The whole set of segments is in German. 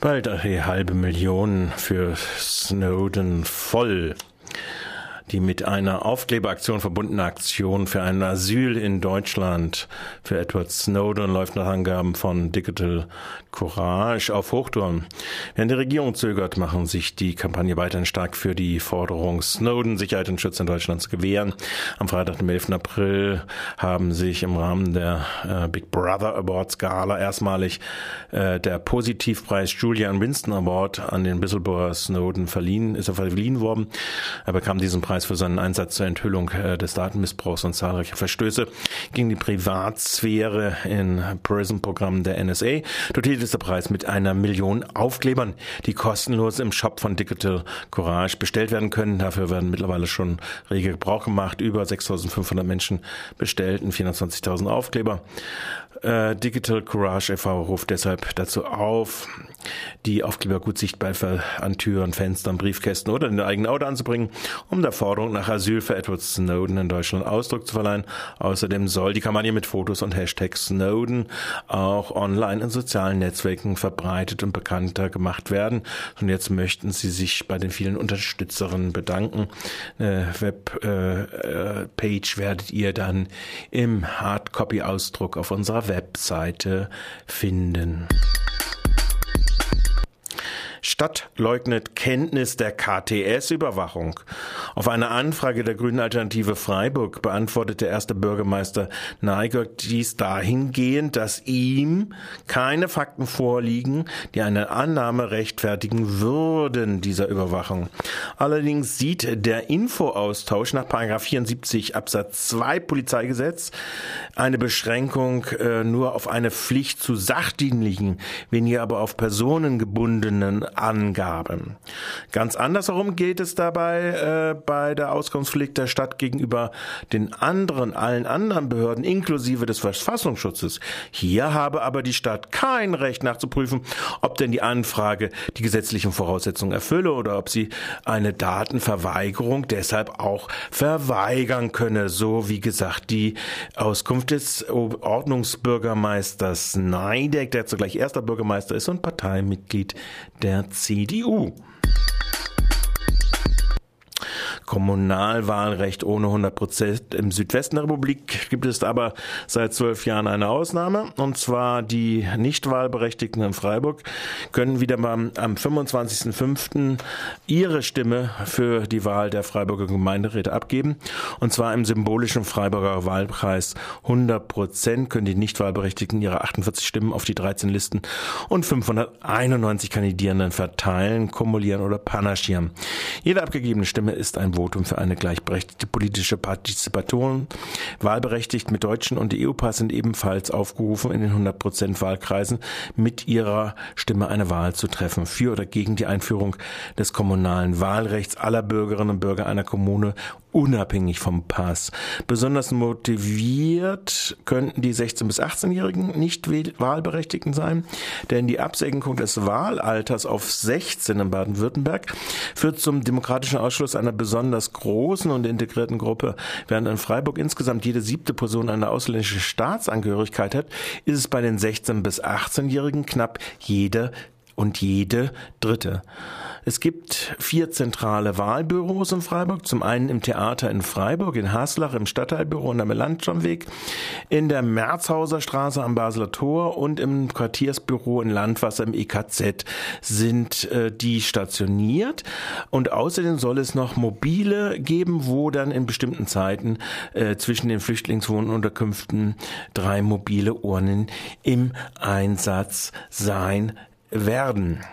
Bald die halbe Million für Snowden voll. Die mit einer Aufkleberaktion verbundene Aktion für ein Asyl in Deutschland für Edward Snowden läuft nach Angaben von Digital Courage auf Hochtouren. Während die Regierung zögert, machen sich die Kampagne weiterhin stark für die Forderung, Snowden Sicherheit und Schutz in Deutschland zu gewähren. Am Freitag, dem 11. April, haben sich im Rahmen der äh, Big Brother Awards Gala erstmalig äh, der Positivpreis Julian Winston Award an den Whistleblower Snowden verliehen, ist er verliehen worden. Er bekam diesen Preis für seinen Einsatz zur Enthüllung äh, des Datenmissbrauchs und zahlreicher Verstöße gegen die Privatsphäre in Prison-Programmen der NSA. Dotiert ist der Preis mit einer Million Aufklebern, die kostenlos im Shop von Digital Courage bestellt werden können. Dafür werden mittlerweile schon rege Gebrauch gemacht. Über 6.500 Menschen bestellten 420.000 Aufkleber. Äh, Digital Courage e.V. ruft deshalb dazu auf, die Aufkleber gut sichtbar an Türen, Fenstern, Briefkästen oder in der eigenen Auto anzubringen, um der Forderung nach Asyl für Edward Snowden in Deutschland Ausdruck zu verleihen. Außerdem soll die Kampagne mit Fotos und Hashtag Snowden auch online in sozialen Netzwerken verbreitet und bekannter gemacht werden. Und jetzt möchten sie sich bei den vielen Unterstützerinnen bedanken. Eine Webpage äh, werdet ihr dann im Hardcopy-Ausdruck auf unserer Webseite finden. Stadt leugnet Kenntnis der KTS-Überwachung. Auf eine Anfrage der Grünen Alternative Freiburg beantwortete erste Bürgermeister Neiger dies dahingehend, dass ihm keine Fakten vorliegen, die eine Annahme rechtfertigen würden dieser Überwachung. Allerdings sieht der Infoaustausch nach 74 Absatz 2 Polizeigesetz eine Beschränkung äh, nur auf eine Pflicht zu sachdienlichen, weniger aber auf personengebundenen Angaben. Ganz andersherum geht es dabei äh, bei der Auskunftspflicht der Stadt gegenüber den anderen, allen anderen Behörden, inklusive des Verfassungsschutzes. Hier habe aber die Stadt kein Recht nachzuprüfen, ob denn die Anfrage die gesetzlichen Voraussetzungen erfülle oder ob sie eine Datenverweigerung deshalb auch verweigern könne. So wie gesagt die Auskunft des Ordnungsbürgermeisters Neideck, der zugleich erster Bürgermeister ist und Parteimitglied der CDU. Kommunalwahlrecht ohne 100 Prozent. Im Südwesten der Republik gibt es aber seit zwölf Jahren eine Ausnahme. Und zwar die Nichtwahlberechtigten in Freiburg können wieder mal am 25.05. ihre Stimme für die Wahl der Freiburger Gemeinderäte abgeben. Und zwar im symbolischen Freiburger Wahlkreis 100 Prozent können die Nichtwahlberechtigten ihre 48 Stimmen auf die 13 Listen und 591 Kandidierenden verteilen, kumulieren oder panaschieren. Jede abgegebene Stimme ist ein Votum für eine gleichberechtigte politische Partizipation. Wahlberechtigt mit deutschen und EU-Pass sind ebenfalls aufgerufen, in den 100% Wahlkreisen mit ihrer Stimme eine Wahl zu treffen. Für oder gegen die Einführung des kommunalen Wahlrechts aller Bürgerinnen und Bürger einer Kommune unabhängig vom Pass. Besonders motiviert könnten die 16- bis 18-Jährigen nicht wahlberechtigten sein, denn die Absenkung des Wahlalters auf 16 in Baden-Württemberg führt zum demokratischen Ausschluss einer besonders großen und integrierten Gruppe. Während in Freiburg insgesamt jede siebte Person eine ausländische Staatsangehörigkeit hat, ist es bei den 16- bis 18-Jährigen knapp jede und jede dritte. Es gibt vier zentrale Wahlbüros in Freiburg. Zum einen im Theater in Freiburg, in Haslach, im Stadtteilbüro und am Landschirmweg, in der Merzhauser Straße am Basler Tor und im Quartiersbüro in Landwasser im EKZ sind äh, die stationiert. Und außerdem soll es noch mobile geben, wo dann in bestimmten Zeiten äh, zwischen den Flüchtlingswohnunterkünften drei mobile Urnen im Einsatz sein werden.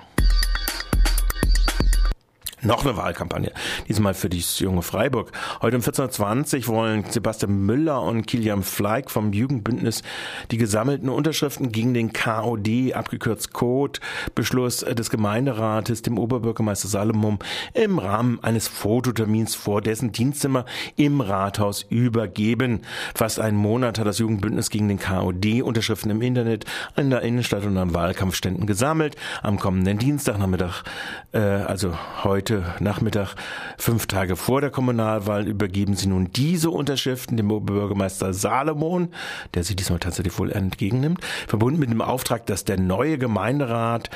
Noch eine Wahlkampagne. Diesmal für das junge Freiburg. Heute um 14.20 Uhr wollen Sebastian Müller und Kilian Fleig vom Jugendbündnis die gesammelten Unterschriften gegen den KOD, abgekürzt Code, Beschluss des Gemeinderates, dem Oberbürgermeister Salomon, im Rahmen eines Fototermins vor dessen Dienstzimmer im Rathaus übergeben. Fast einen Monat hat das Jugendbündnis gegen den KOD Unterschriften im Internet, in der Innenstadt und an Wahlkampfständen gesammelt. Am kommenden Dienstagnachmittag, äh, also heute, heute Nachmittag, fünf Tage vor der Kommunalwahl, übergeben sie nun diese Unterschriften dem Oberbürgermeister Salomon, der sie diesmal tatsächlich wohl entgegennimmt, verbunden mit dem Auftrag, dass der neue Gemeinderat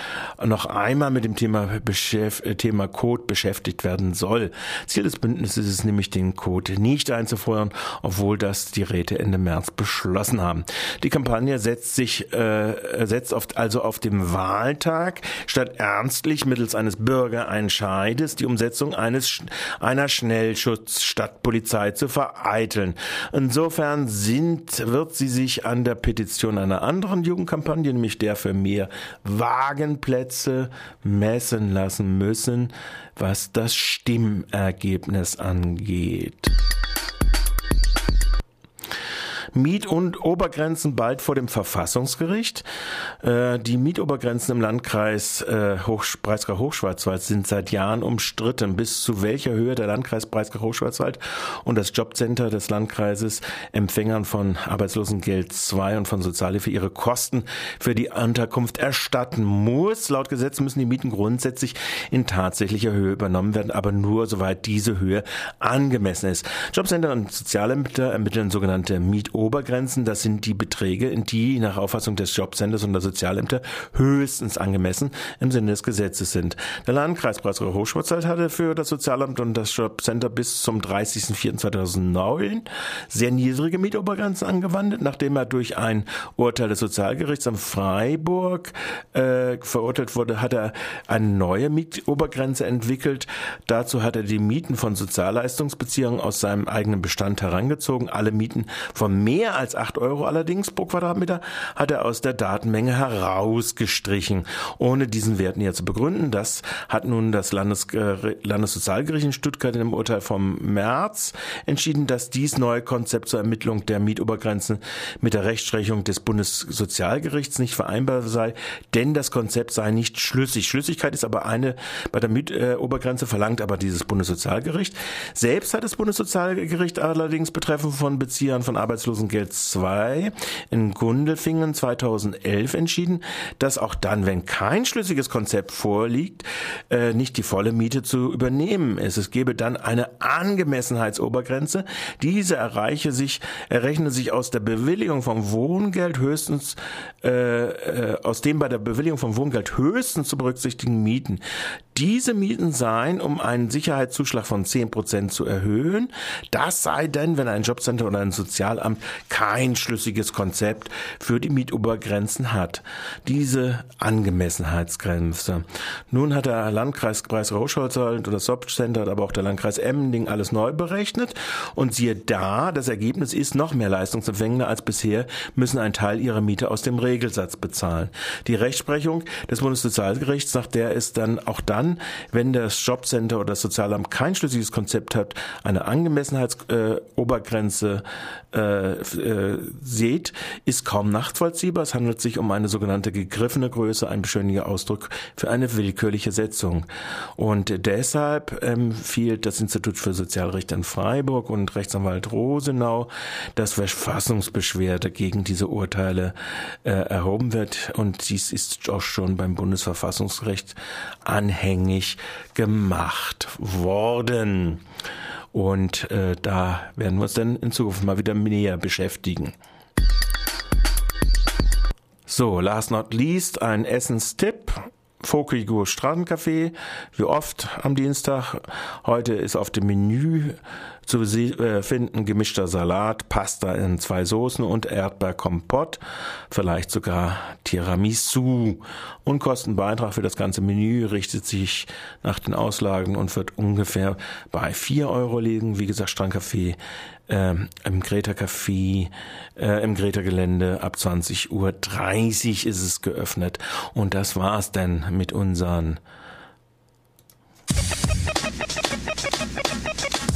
noch einmal mit dem Thema, Beschäf äh, Thema Code beschäftigt werden soll. Ziel des Bündnisses ist nämlich, den Code nicht einzufeuern, obwohl das die Räte Ende März beschlossen haben. Die Kampagne setzt sich äh, setzt oft also auf dem Wahltag statt ernstlich mittels eines Bürgerentscheides die Umsetzung eines einer Schnellschutzstadtpolizei zu vereiteln. Insofern sind wird sie sich an der Petition einer anderen Jugendkampagne, nämlich der für mehr Wagenplätze messen lassen müssen, was das Stimmergebnis angeht. Miet- und Obergrenzen bald vor dem Verfassungsgericht. Äh, die Mietobergrenzen im Landkreis äh, Breisgau-Hochschwarzwald sind seit Jahren umstritten. Bis zu welcher Höhe der Landkreis Breisgau-Hochschwarzwald und das Jobcenter des Landkreises Empfängern von Arbeitslosengeld 2 und von Sozialhilfe ihre Kosten für die Unterkunft erstatten muss. Laut Gesetz müssen die Mieten grundsätzlich in tatsächlicher Höhe übernommen werden, aber nur soweit diese Höhe angemessen ist. Jobcenter und Sozialämter ermitteln sogenannte Miet Obergrenzen, das sind die Beträge, die nach Auffassung des Jobcenters und der Sozialämter höchstens angemessen im Sinne des Gesetzes sind. Der Landkreis Breisgau-Hochschwarzwald hatte für das Sozialamt und das Jobcenter bis zum 30.04.2009 sehr niedrige Mietobergrenzen angewandt, nachdem er durch ein Urteil des Sozialgerichts am Freiburg äh, verurteilt wurde, hat er eine neue Mietobergrenze entwickelt. Dazu hat er die Mieten von Sozialleistungsbeziehungen aus seinem eigenen Bestand herangezogen. Alle Mieten von mehr als 8 Euro allerdings pro Quadratmeter hat er aus der Datenmenge herausgestrichen, ohne diesen Wert näher zu begründen. Das hat nun das Landes Landessozialgericht in Stuttgart in dem Urteil vom März entschieden, dass dies neue Konzept zur Ermittlung der Mietobergrenzen mit der Rechtsprechung des Bundessozialgerichts nicht vereinbar sei, denn das Konzept sei nicht schlüssig. Schlüssigkeit ist aber eine bei der Mietobergrenze verlangt aber dieses Bundessozialgericht. Selbst hat das Bundessozialgericht allerdings betreffend von Beziehern von Arbeitslosengeld 2 in Gundelfingen 2011 entschieden, dass auch dann, wenn kein schlüssiges Konzept vorliegt, äh, nicht die volle Miete zu übernehmen ist. Es gebe dann eine Angemessenheitsobergrenze. Diese erreiche sich, errechne sich aus der Bewilligung vom Wohngeld höchstens, äh, äh, aus dem bei der Bewilligung vom Wohngeld höchstens zu berücksichtigen Mieten. Diese Mieten seien, um einen Sicherheitszuschlag von 10% zu erhöhen. Das sei denn, wenn ein Jobcenter oder ein Sozialamt kein schlüssiges Konzept für die Mietobergrenzen hat. Diese Angemessenheitsgrenze. Nun hat der Landkreis Kreis Rauschholzwald oder das Jobcenter, aber auch der Landkreis Emmending alles neu berechnet. Und siehe da, das Ergebnis ist noch mehr Leistungsempfänger als bisher, müssen einen Teil ihrer Miete aus dem Regelsatz bezahlen. Die Rechtsprechung des Bundessozialgerichts, nach der ist dann auch dann wenn das Jobcenter oder das Sozialamt kein schlüssiges Konzept hat, eine Angemessenheitsobergrenze äh, äh, seht, ist kaum nachvollziehbar. Es handelt sich um eine sogenannte gegriffene Größe, ein beschöniger Ausdruck für eine willkürliche Setzung. Und deshalb empfiehlt das Institut für Sozialrecht in Freiburg und Rechtsanwalt Rosenau, dass Verfassungsbeschwerde gegen diese Urteile äh, erhoben wird. Und dies ist auch schon beim Bundesverfassungsrecht anhängig gemacht worden. Und äh, da werden wir uns dann in Zukunft mal wieder näher beschäftigen. So, last not least ein Essenstipp. Fokigo Strandcafé, wie oft am Dienstag. Heute ist auf dem Menü zu äh, finden gemischter Salat, Pasta in zwei Soßen und Erdbeerkompott, vielleicht sogar Tiramisu. Unkostenbeitrag für das ganze Menü richtet sich nach den Auslagen und wird ungefähr bei vier Euro liegen. Wie gesagt, Strandcafé äh, im Greta Café, äh, im Greta Gelände ab 20.30 Uhr ist es geöffnet. Und das war's dann mit unseren